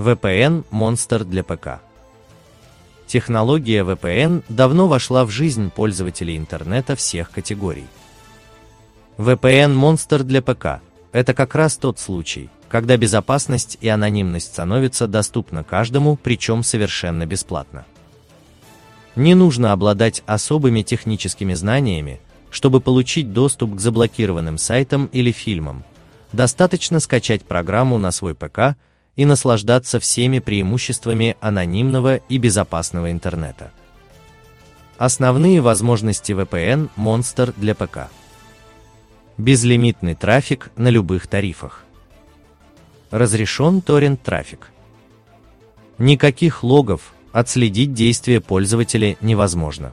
VPN Monster для ПК. Технология VPN давно вошла в жизнь пользователей интернета всех категорий. VPN Monster для ПК – это как раз тот случай, когда безопасность и анонимность становятся доступны каждому, причем совершенно бесплатно. Не нужно обладать особыми техническими знаниями, чтобы получить доступ к заблокированным сайтам или фильмам. Достаточно скачать программу на свой ПК и наслаждаться всеми преимуществами анонимного и безопасного интернета. Основные возможности VPN Monster для ПК. Безлимитный трафик на любых тарифах. Разрешен торрент-трафик. Никаких логов, отследить действия пользователя невозможно.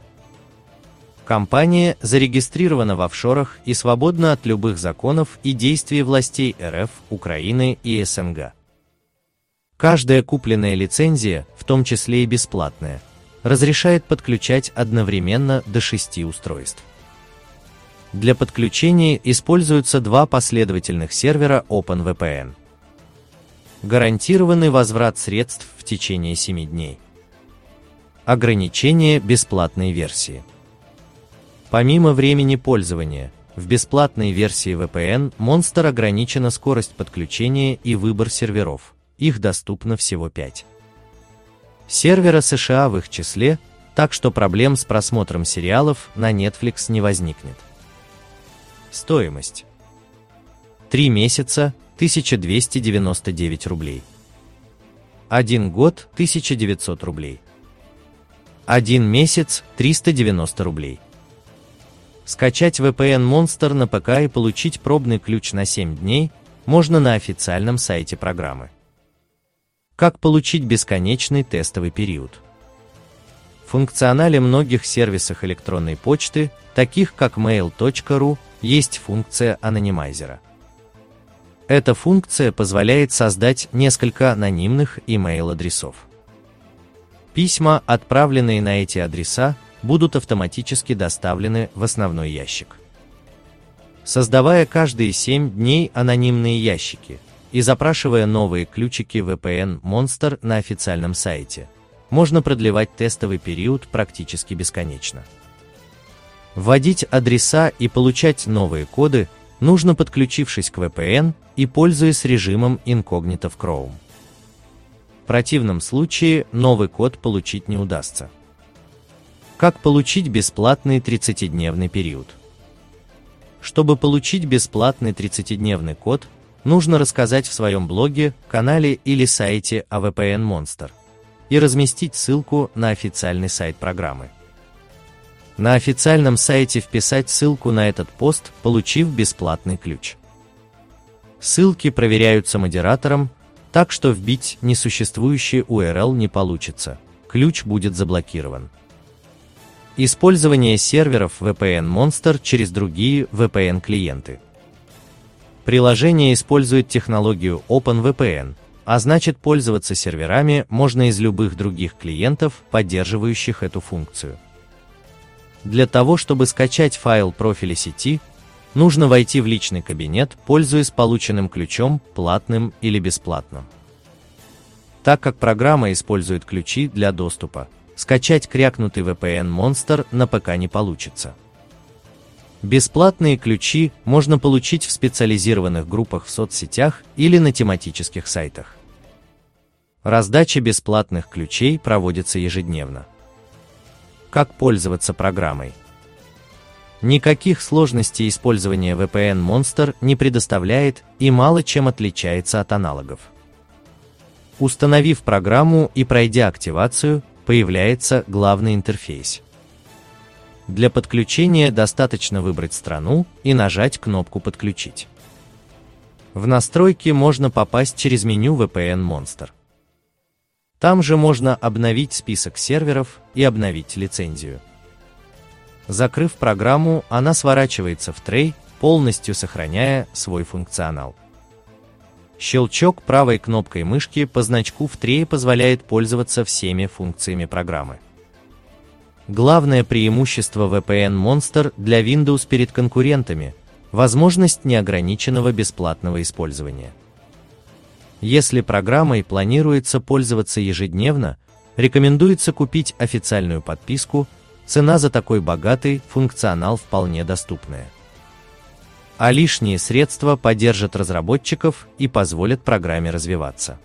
Компания зарегистрирована в офшорах и свободна от любых законов и действий властей РФ, Украины и СНГ. Каждая купленная лицензия, в том числе и бесплатная, разрешает подключать одновременно до 6 устройств. Для подключения используются два последовательных сервера OpenVPN. Гарантированный возврат средств в течение 7 дней. Ограничение бесплатной версии. Помимо времени пользования, в бесплатной версии VPN Monster ограничена скорость подключения и выбор серверов. Их доступно всего 5. Сервера США в их числе, так что проблем с просмотром сериалов на Netflix не возникнет. Стоимость. 3 месяца 1299 рублей. 1 год 1900 рублей. 1 месяц 390 рублей. Скачать VPN Monster на ПК и получить пробный ключ на 7 дней можно на официальном сайте программы. Как получить бесконечный тестовый период? В функционале многих сервисах электронной почты, таких как mail.ru, есть функция анонимайзера. Эта функция позволяет создать несколько анонимных email-адресов. Письма, отправленные на эти адреса, будут автоматически доставлены в основной ящик. Создавая каждые 7 дней анонимные ящики и запрашивая новые ключики VPN Monster на официальном сайте, можно продлевать тестовый период практически бесконечно. Вводить адреса и получать новые коды нужно подключившись к VPN и пользуясь режимом инкогнито в Chrome. В противном случае новый код получить не удастся. Как получить бесплатный 30-дневный период? Чтобы получить бесплатный 30-дневный код, нужно рассказать в своем блоге, канале или сайте о VPN Monster и разместить ссылку на официальный сайт программы. На официальном сайте вписать ссылку на этот пост, получив бесплатный ключ. Ссылки проверяются модератором, так что вбить несуществующий URL не получится, ключ будет заблокирован. Использование серверов VPN Monster через другие VPN-клиенты. Приложение использует технологию OpenVPN, а значит пользоваться серверами можно из любых других клиентов, поддерживающих эту функцию. Для того, чтобы скачать файл профиля сети, нужно войти в личный кабинет, пользуясь полученным ключом, платным или бесплатным. Так как программа использует ключи для доступа, скачать крякнутый VPN Monster на ПК не получится. Бесплатные ключи можно получить в специализированных группах в соцсетях или на тематических сайтах. Раздача бесплатных ключей проводится ежедневно. Как пользоваться программой? Никаких сложностей использования VPN Monster не предоставляет и мало чем отличается от аналогов. Установив программу и пройдя активацию, появляется главный интерфейс. Для подключения достаточно выбрать страну и нажать кнопку «Подключить». В настройки можно попасть через меню VPN Monster. Там же можно обновить список серверов и обновить лицензию. Закрыв программу, она сворачивается в трей, полностью сохраняя свой функционал. Щелчок правой кнопкой мышки по значку в трее позволяет пользоваться всеми функциями программы. Главное преимущество VPN Monster для Windows перед конкурентами – возможность неограниченного бесплатного использования. Если программой планируется пользоваться ежедневно, рекомендуется купить официальную подписку, цена за такой богатый функционал вполне доступная. А лишние средства поддержат разработчиков и позволят программе развиваться.